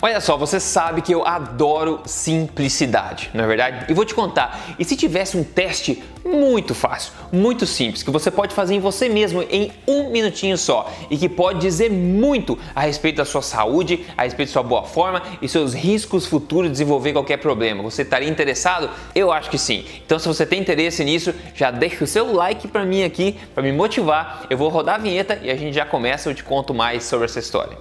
Olha só, você sabe que eu adoro simplicidade, não é verdade? E vou te contar, e se tivesse um teste muito fácil, muito simples, que você pode fazer em você mesmo em um minutinho só e que pode dizer muito a respeito da sua saúde, a respeito da sua boa forma e seus riscos futuros de desenvolver qualquer problema. Você estaria interessado? Eu acho que sim. Então, se você tem interesse nisso, já deixa o seu like para mim aqui, para me motivar. Eu vou rodar a vinheta e a gente já começa, eu te conto mais sobre essa história.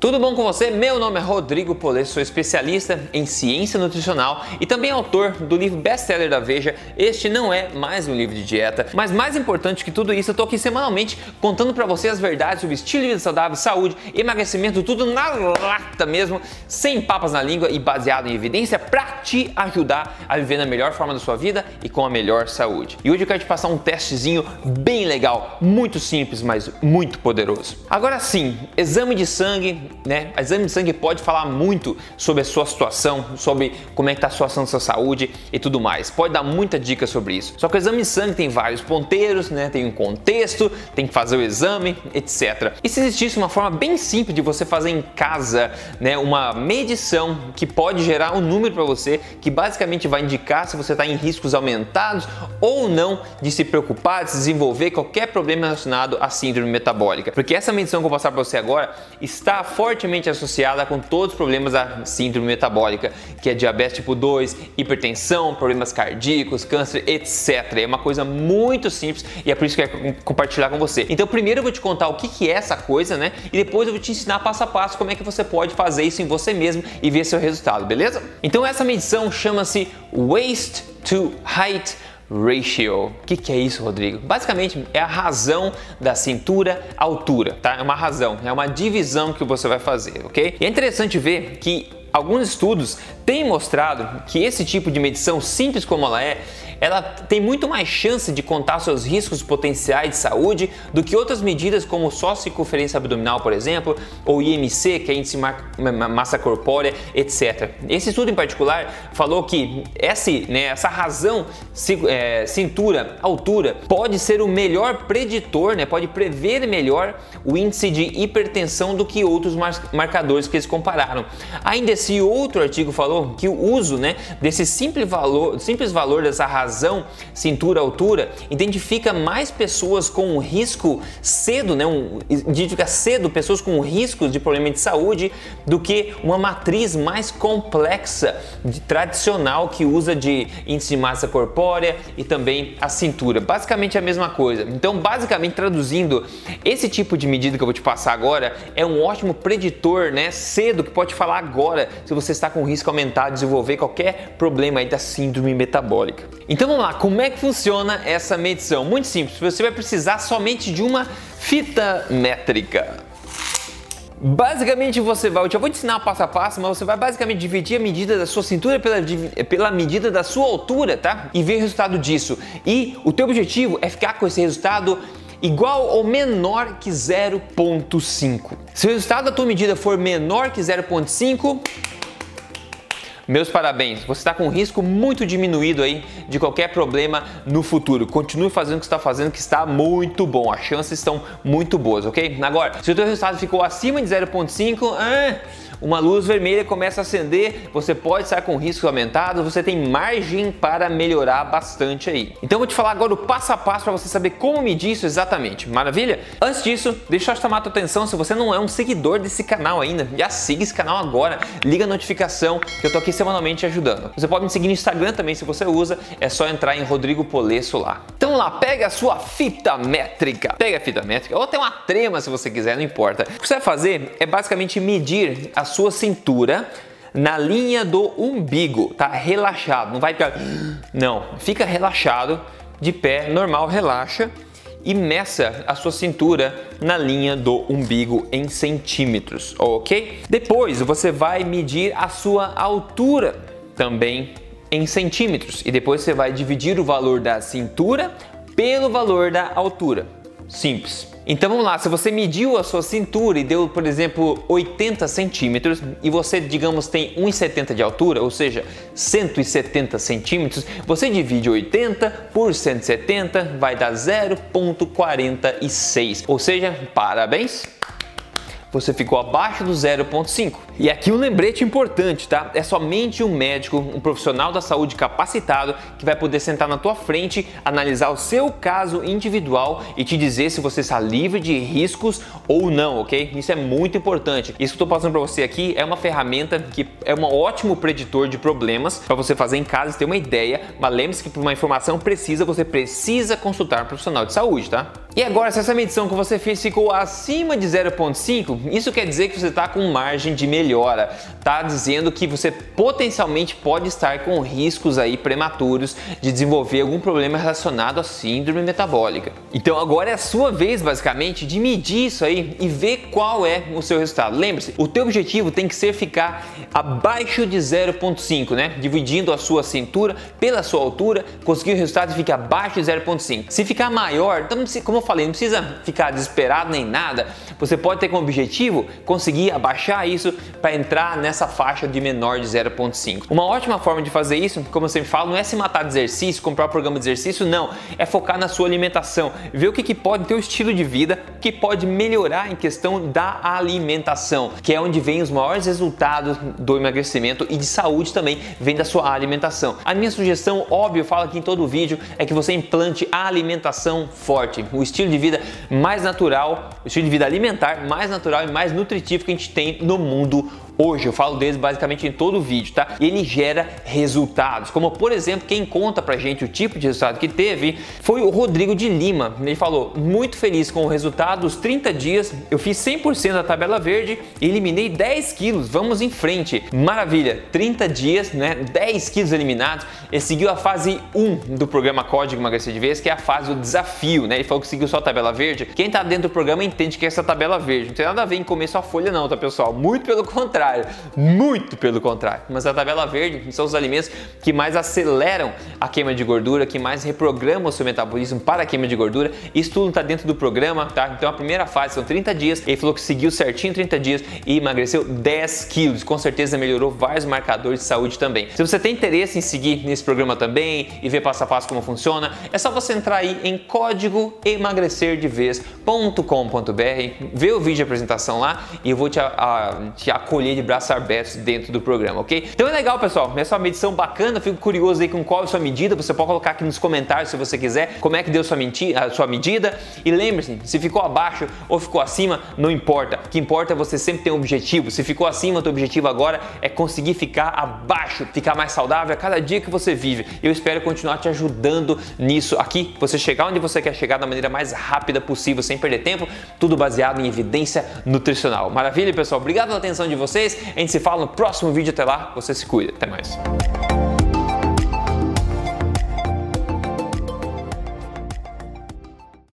Tudo bom com você? Meu nome é Rodrigo Polê, sou especialista em ciência nutricional e também autor do livro best-seller da Veja. Este não é mais um livro de dieta, mas mais importante que tudo isso, eu tô aqui semanalmente contando para você as verdades sobre estilo de vida saudável, saúde, emagrecimento, tudo na lata mesmo, sem papas na língua e baseado em evidência para te ajudar a viver na melhor forma da sua vida e com a melhor saúde. E hoje eu quero te passar um testezinho bem legal, muito simples, mas muito poderoso. Agora sim, exame de sangue né? O exame de sangue pode falar muito sobre a sua situação, sobre como é que está a situação da sua saúde e tudo mais. Pode dar muita dica sobre isso. Só que o exame de sangue tem vários ponteiros, né? Tem um contexto, tem que fazer o exame, etc. E se existisse uma forma bem simples de você fazer em casa, né? Uma medição que pode gerar um número para você que basicamente vai indicar se você está em riscos aumentados ou não de se preocupar, de se desenvolver qualquer problema relacionado à síndrome metabólica. Porque essa medição que eu vou passar para você agora está fortemente associada com todos os problemas da síndrome metabólica, que é diabetes tipo 2, hipertensão, problemas cardíacos, câncer, etc. É uma coisa muito simples e é por isso que eu quero compartilhar com você. Então, primeiro eu vou te contar o que é essa coisa, né? E depois eu vou te ensinar passo a passo como é que você pode fazer isso em você mesmo e ver seu resultado, beleza? Então, essa medição chama-se Waist to Height ratio. O que, que, é isso, Rodrigo? Basicamente é a razão da cintura altura, tá? É uma razão, é uma divisão que você vai fazer, ok? E é interessante ver que alguns estudos têm mostrado que esse tipo de medição, simples como ela é, ela tem muito mais chance de contar seus riscos potenciais de saúde do que outras medidas como só circunferência abdominal, por exemplo, ou IMC, que é índice massa corpórea, etc. Esse estudo em particular falou que esse, né, essa razão é, cintura, altura, pode ser o melhor preditor, né, pode prever melhor o índice de hipertensão do que outros marcadores que eles compararam. Ainda esse outro artigo falou que o uso né, desse simples valor, simples valor dessa razão razão, cintura, altura, identifica mais pessoas com risco cedo, né? Um, identifica cedo pessoas com riscos de problema de saúde do que uma matriz mais complexa, de, tradicional, que usa de índice de massa corpórea e também a cintura. Basicamente a mesma coisa. Então, basicamente traduzindo, esse tipo de medida que eu vou te passar agora é um ótimo preditor, né? Cedo, que pode falar agora se você está com risco aumentado de desenvolver qualquer problema aí da síndrome metabólica. Então vamos lá, como é que funciona essa medição? Muito simples, você vai precisar somente de uma fita métrica. Basicamente você vai, eu já vou te ensinar passo a passo, mas você vai basicamente dividir a medida da sua cintura pela, pela medida da sua altura, tá? E ver o resultado disso. E o teu objetivo é ficar com esse resultado igual ou menor que 0.5. Se o resultado da tua medida for menor que 0.5, meus parabéns, você está com um risco muito diminuído aí de qualquer problema no futuro. Continue fazendo o que está fazendo, que está muito bom. As chances estão muito boas, ok? Agora, se o teu resultado ficou acima de 0.5, ah, uma luz vermelha começa a acender, você pode estar com riscos aumentados, você tem margem para melhorar bastante aí. Então vou te falar agora o passo a passo para você saber como medir isso exatamente. Maravilha? Antes disso, deixa eu chamar a tua atenção, se você não é um seguidor desse canal ainda, já siga esse canal agora, liga a notificação que eu tô aqui semanalmente ajudando. Você pode me seguir no Instagram também se você usa, é só entrar em Rodrigo Polesso lá. Então lá, pega a sua fita métrica, pega a fita métrica, ou até uma trema se você quiser, não importa. O que você vai fazer é basicamente medir a sua cintura na linha do umbigo, tá? Relaxado, não vai ficar. Não, fica relaxado, de pé, normal, relaxa e meça a sua cintura na linha do umbigo em centímetros, ok? Depois você vai medir a sua altura também em centímetros e depois você vai dividir o valor da cintura pelo valor da altura. Simples. Então vamos lá, se você mediu a sua cintura e deu, por exemplo, 80 centímetros e você, digamos, tem 1,70 de altura, ou seja, 170 centímetros, você divide 80 por 170, vai dar 0,46. Ou seja, parabéns! Você ficou abaixo do 0,5. E aqui um lembrete importante, tá? É somente um médico, um profissional da saúde capacitado que vai poder sentar na tua frente, analisar o seu caso individual e te dizer se você está livre de riscos ou não, ok? Isso é muito importante. Isso que estou passando para você aqui é uma ferramenta que é um ótimo preditor de problemas para você fazer em casa e ter uma ideia, mas lembre-se que por uma informação precisa, você precisa consultar um profissional de saúde, tá? E agora, se essa medição que você fez ficou acima de 0,5, isso quer dizer que você está com margem de melhora. Está dizendo que você potencialmente pode estar com riscos aí prematuros de desenvolver algum problema relacionado à síndrome metabólica. Então agora é a sua vez, basicamente, de medir isso aí e ver qual é o seu resultado. Lembre-se, o teu objetivo tem que ser ficar abaixo de 0,5, né? Dividindo a sua cintura pela sua altura, conseguir o resultado e ficar abaixo de 0,5. Se ficar maior, então, como falei, não precisa ficar desesperado nem nada. Você pode ter como objetivo conseguir abaixar isso para entrar nessa faixa de menor de 0.5. Uma ótima forma de fazer isso, como eu sempre falo, não é se matar de exercício, comprar um programa de exercício, não. É focar na sua alimentação, ver o que, que pode ter o estilo de vida, que pode melhorar em questão da alimentação, que é onde vem os maiores resultados do emagrecimento e de saúde também, vem da sua alimentação. A minha sugestão, óbvio, eu falo aqui em todo o vídeo, é que você implante a alimentação forte, o estilo de vida mais natural, o estilo de vida alimentar mais natural e mais nutritivo que a gente tem no mundo hoje. Eu falo deles basicamente em todo o vídeo, tá? E ele gera resultados. Como por exemplo, quem conta pra gente o tipo de resultado que teve foi o Rodrigo de Lima. Ele falou: "Muito feliz com o resultado dos 30 dias. Eu fiz 100% da tabela verde e eliminei 10 quilos. Vamos em frente. Maravilha. 30 dias, né? 10 quilos eliminados. Ele seguiu a fase 1 do programa Código Emagrecer de Vez, que é a fase do desafio, né? Ele falou que seguiu só a tabela verde. Quem tá dentro do programa entende que é essa tabela verde. Não tem nada a ver em comer só folha não, tá, pessoal? Muito pelo contrário contrário, muito pelo contrário. Mas a tabela verde são os alimentos que mais aceleram a queima de gordura, que mais reprogramam o seu metabolismo para a queima de gordura. Isso tudo está dentro do programa, tá? Então a primeira fase são 30 dias. Ele falou que seguiu certinho 30 dias e emagreceu 10 quilos. Com certeza melhorou vários marcadores de saúde também. Se você tem interesse em seguir nesse programa também e ver passo a passo como funciona, é só você entrar aí em código emagrecerdevez.com.br, ver o vídeo de apresentação lá e eu vou te, a, te acolher de braços abertos dentro do programa, ok? Então é legal, pessoal. Essa é uma medição bacana. Fico curioso aí com qual é a sua medida. Você pode colocar aqui nos comentários se você quiser como é que deu sua, a sua medida. E lembre-se, se ficou abaixo ou ficou acima, não importa. O que importa é você sempre ter um objetivo. Se ficou acima, o teu objetivo agora é conseguir ficar abaixo, ficar mais saudável a cada dia que você vive. Eu espero continuar te ajudando nisso aqui, você chegar onde você quer chegar da maneira mais rápida possível, sem perder tempo, tudo baseado em evidência nutricional. Maravilha, pessoal? Obrigado pela atenção de vocês. A gente se fala no próximo vídeo. Até lá, você se cuida. Até mais.